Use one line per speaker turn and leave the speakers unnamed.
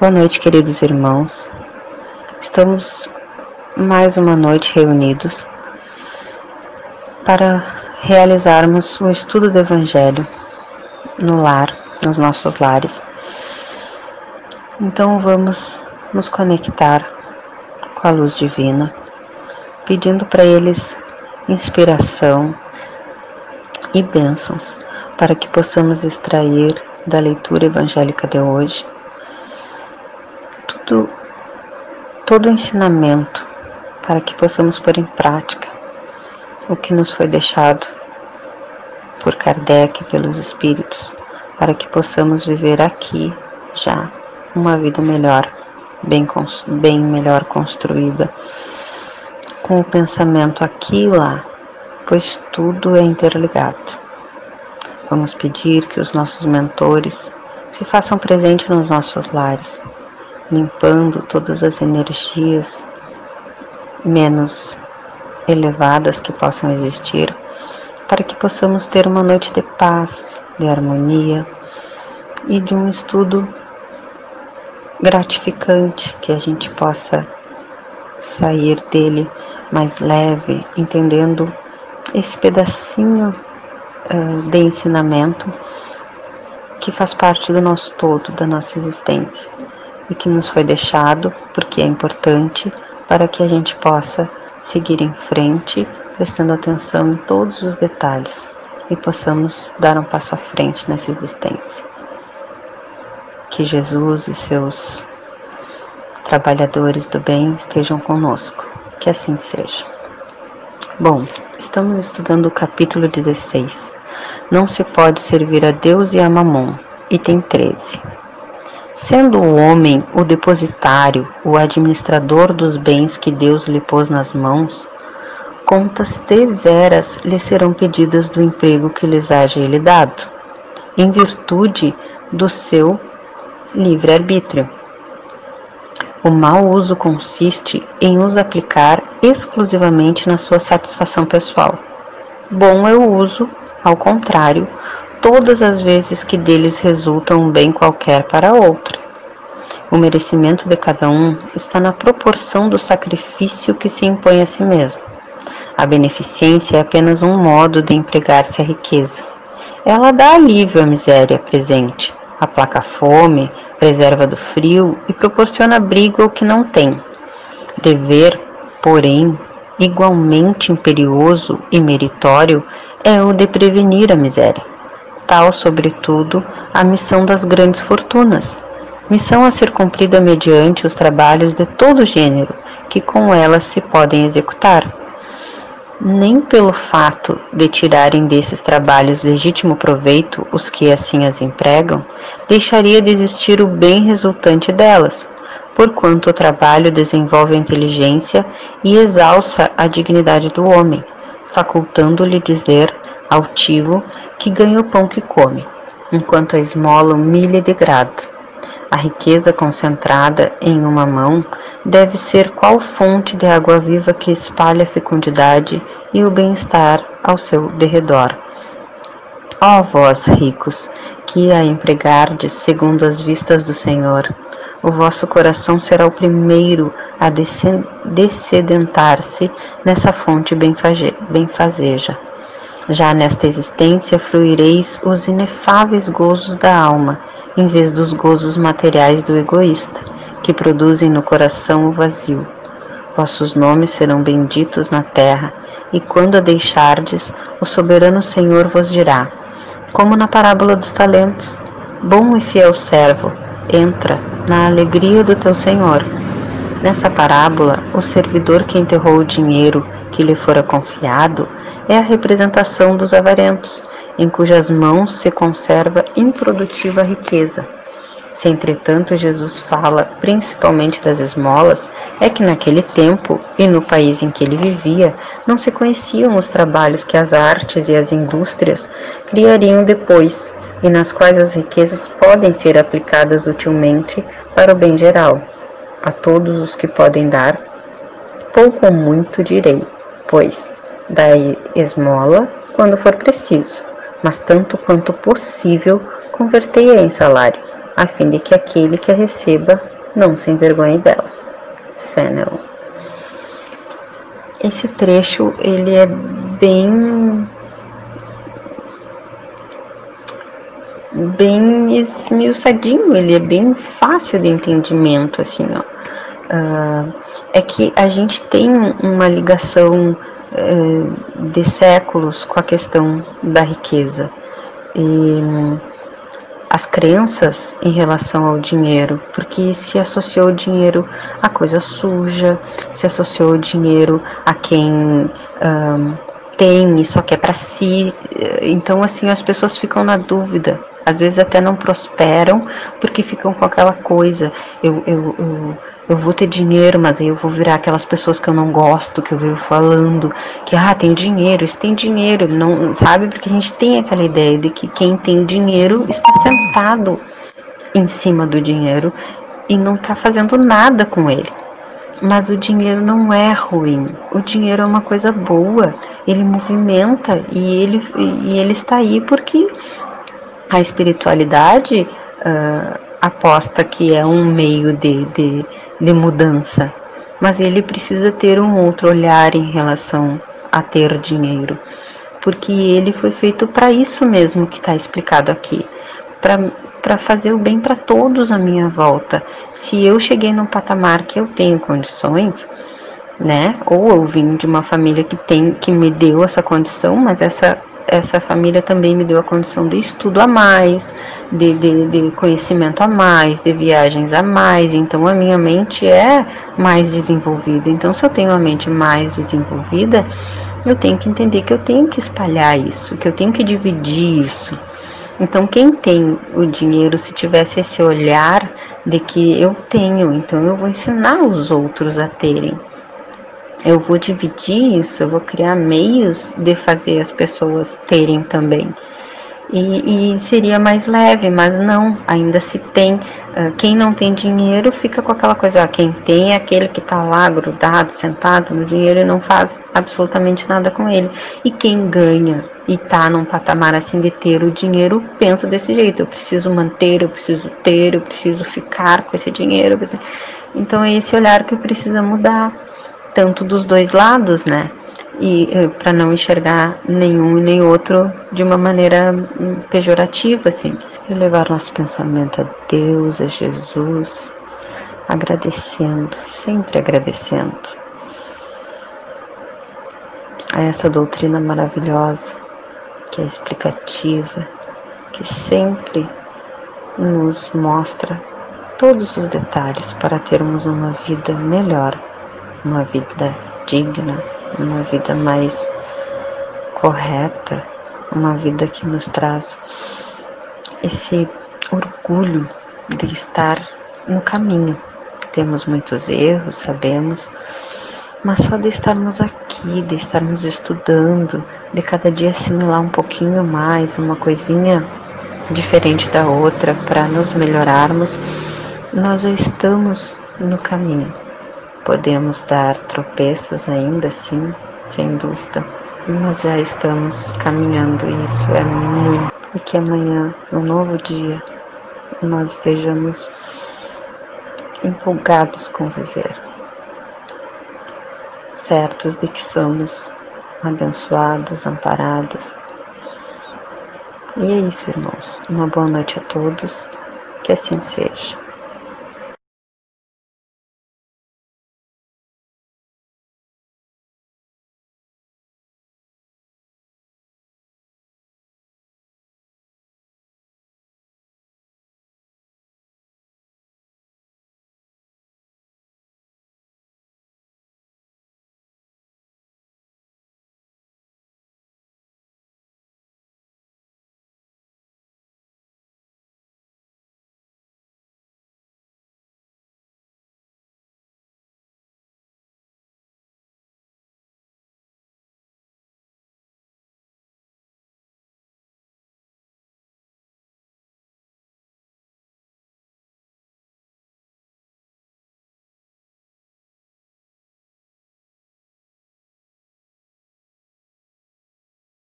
Boa noite, queridos irmãos. Estamos mais uma noite reunidos para realizarmos o estudo do Evangelho no lar, nos nossos lares. Então vamos nos conectar com a luz divina, pedindo para eles inspiração e bênçãos para que possamos extrair da leitura evangélica de hoje tudo, todo o ensinamento para que possamos pôr em prática o que nos foi deixado por Kardec pelos Espíritos, para que possamos viver aqui já uma vida melhor, bem, bem melhor construída, com o pensamento aqui e lá, pois tudo é interligado. Vamos pedir que os nossos mentores se façam presentes nos nossos lares, limpando todas as energias menos elevadas que possam existir, para que possamos ter uma noite de paz, de harmonia e de um estudo gratificante, que a gente possa sair dele mais leve, entendendo esse pedacinho uh, de ensinamento que faz parte do nosso todo, da nossa existência e que nos foi deixado porque é importante para que a gente possa seguir em frente, prestando atenção em todos os detalhes e possamos dar um passo à frente nessa existência. Que Jesus e seus trabalhadores do bem estejam conosco. Que assim seja. Bom, estamos estudando o capítulo 16. Não se pode servir a Deus e a Mamon, item 13. Sendo o homem o depositário, o administrador dos bens que Deus lhe pôs nas mãos, contas severas lhe serão pedidas do emprego que lhes haja ele dado, em virtude do seu livre-arbítrio. O mau uso consiste em os aplicar exclusivamente na sua satisfação pessoal. Bom é o uso, ao contrário, todas as vezes que deles resulta um bem qualquer para outro. O merecimento de cada um está na proporção do sacrifício que se impõe a si mesmo. A beneficência é apenas um modo de empregar-se a riqueza. Ela dá alívio à miséria presente, aplaca a fome, preserva do frio e proporciona abrigo ao que não tem. Dever, porém, igualmente imperioso e meritório, é o de prevenir a miséria tal, sobretudo, a missão das grandes fortunas, missão a ser cumprida mediante os trabalhos de todo gênero que com elas se podem executar. Nem pelo fato de tirarem desses trabalhos legítimo proveito os que assim as empregam, deixaria de existir o bem resultante delas, porquanto o trabalho desenvolve a inteligência e exalça a dignidade do homem, facultando-lhe dizer altivo que ganha o pão que come, enquanto a esmola humilha e degrada. A riqueza concentrada em uma mão deve ser qual fonte de água viva que espalha a fecundidade e o bem-estar ao seu derredor. Ó vós, ricos, que a empregardes segundo as vistas do Senhor, o vosso coração será o primeiro a descedentar-se nessa fonte benfazeja. Já nesta existência fruireis os inefáveis gozos da alma, em vez dos gozos materiais do egoísta, que produzem no coração o vazio. Vossos nomes serão benditos na terra, e quando a deixardes, o soberano Senhor vos dirá, como na parábola dos talentos: Bom e fiel servo, entra na alegria do teu Senhor. Nessa parábola, o servidor que enterrou o dinheiro que lhe fora confiado é a representação dos avarentos, em cujas mãos se conserva improdutiva riqueza. Se, entretanto, Jesus fala principalmente das esmolas, é que naquele tempo e no país em que ele vivia não se conheciam os trabalhos que as artes e as indústrias criariam depois e nas quais as riquezas podem ser aplicadas utilmente para o bem geral. A todos os que podem dar, pouco ou muito direi, pois Dai esmola quando for preciso, mas tanto quanto possível convertei-a em salário, a fim de que aquele que a receba não se envergonhe dela. Fennel. Esse trecho ele é bem bem esmiuçadinho, ele é bem fácil de entendimento, assim, ó. Uh, é que a gente tem uma ligação uh, de séculos com a questão da riqueza. E as crenças em relação ao dinheiro, porque se associou o dinheiro a coisa suja, se associou o dinheiro a quem um, tem e só quer para si. Então, assim, as pessoas ficam na dúvida. Às vezes até não prosperam porque ficam com aquela coisa. Eu, eu, eu eu vou ter dinheiro, mas aí eu vou virar aquelas pessoas que eu não gosto, que eu vivo falando, que ah, tem dinheiro, isso tem dinheiro, não, sabe? Porque a gente tem aquela ideia de que quem tem dinheiro está sentado em cima do dinheiro e não está fazendo nada com ele. Mas o dinheiro não é ruim. O dinheiro é uma coisa boa. Ele movimenta e ele, e ele está aí porque a espiritualidade uh, aposta que é um meio de, de de mudança, mas ele precisa ter um outro olhar em relação a ter dinheiro, porque ele foi feito para isso mesmo que está explicado aqui, para fazer o bem para todos à minha volta. Se eu cheguei num patamar que eu tenho condições, né? Ou eu vim de uma família que tem que me deu essa condição, mas essa essa família também me deu a condição de estudo a mais, de, de, de, conhecimento a mais, de viagens a mais. Então, a minha mente é mais desenvolvida. Então, se eu tenho a mente mais desenvolvida, eu tenho que entender que eu tenho que espalhar isso, que eu tenho que dividir isso. Então, quem tem o dinheiro, se tivesse esse olhar de que eu tenho, então eu vou ensinar os outros a terem eu vou dividir isso, eu vou criar meios de fazer as pessoas terem também. E, e, seria mais leve, mas não, ainda se tem. Uh, quem não tem dinheiro fica com aquela coisa, ó, quem tem é aquele que está lá grudado, sentado no dinheiro e não faz absolutamente nada com ele. E quem ganha e está num patamar assim de ter o dinheiro, pensa desse jeito, eu preciso manter, eu preciso ter, eu preciso ficar com esse dinheiro. Então é esse olhar que precisa mudar tanto dos dois lados, né? E eh, para não enxergar nenhum e nem outro de uma maneira hum, pejorativa, assim. E levar nosso pensamento a Deus, a Jesus, agradecendo, sempre agradecendo a essa doutrina maravilhosa, que é explicativa, que sempre nos mostra todos os detalhes para termos uma vida melhor uma vida digna, uma vida mais correta, uma vida que nos traz esse orgulho de estar no caminho. Temos muitos erros, sabemos, mas só de estarmos aqui, de estarmos estudando, de cada dia assimilar um pouquinho mais, uma coisinha diferente da outra para nos melhorarmos, nós já estamos no caminho. Podemos dar tropeços ainda, sim, sem dúvida, mas já estamos caminhando e isso é muito. E que amanhã, no novo dia, nós estejamos empolgados com viver, certos de que somos abençoados, amparados. E é isso, irmãos. Uma boa noite a todos. Que assim seja.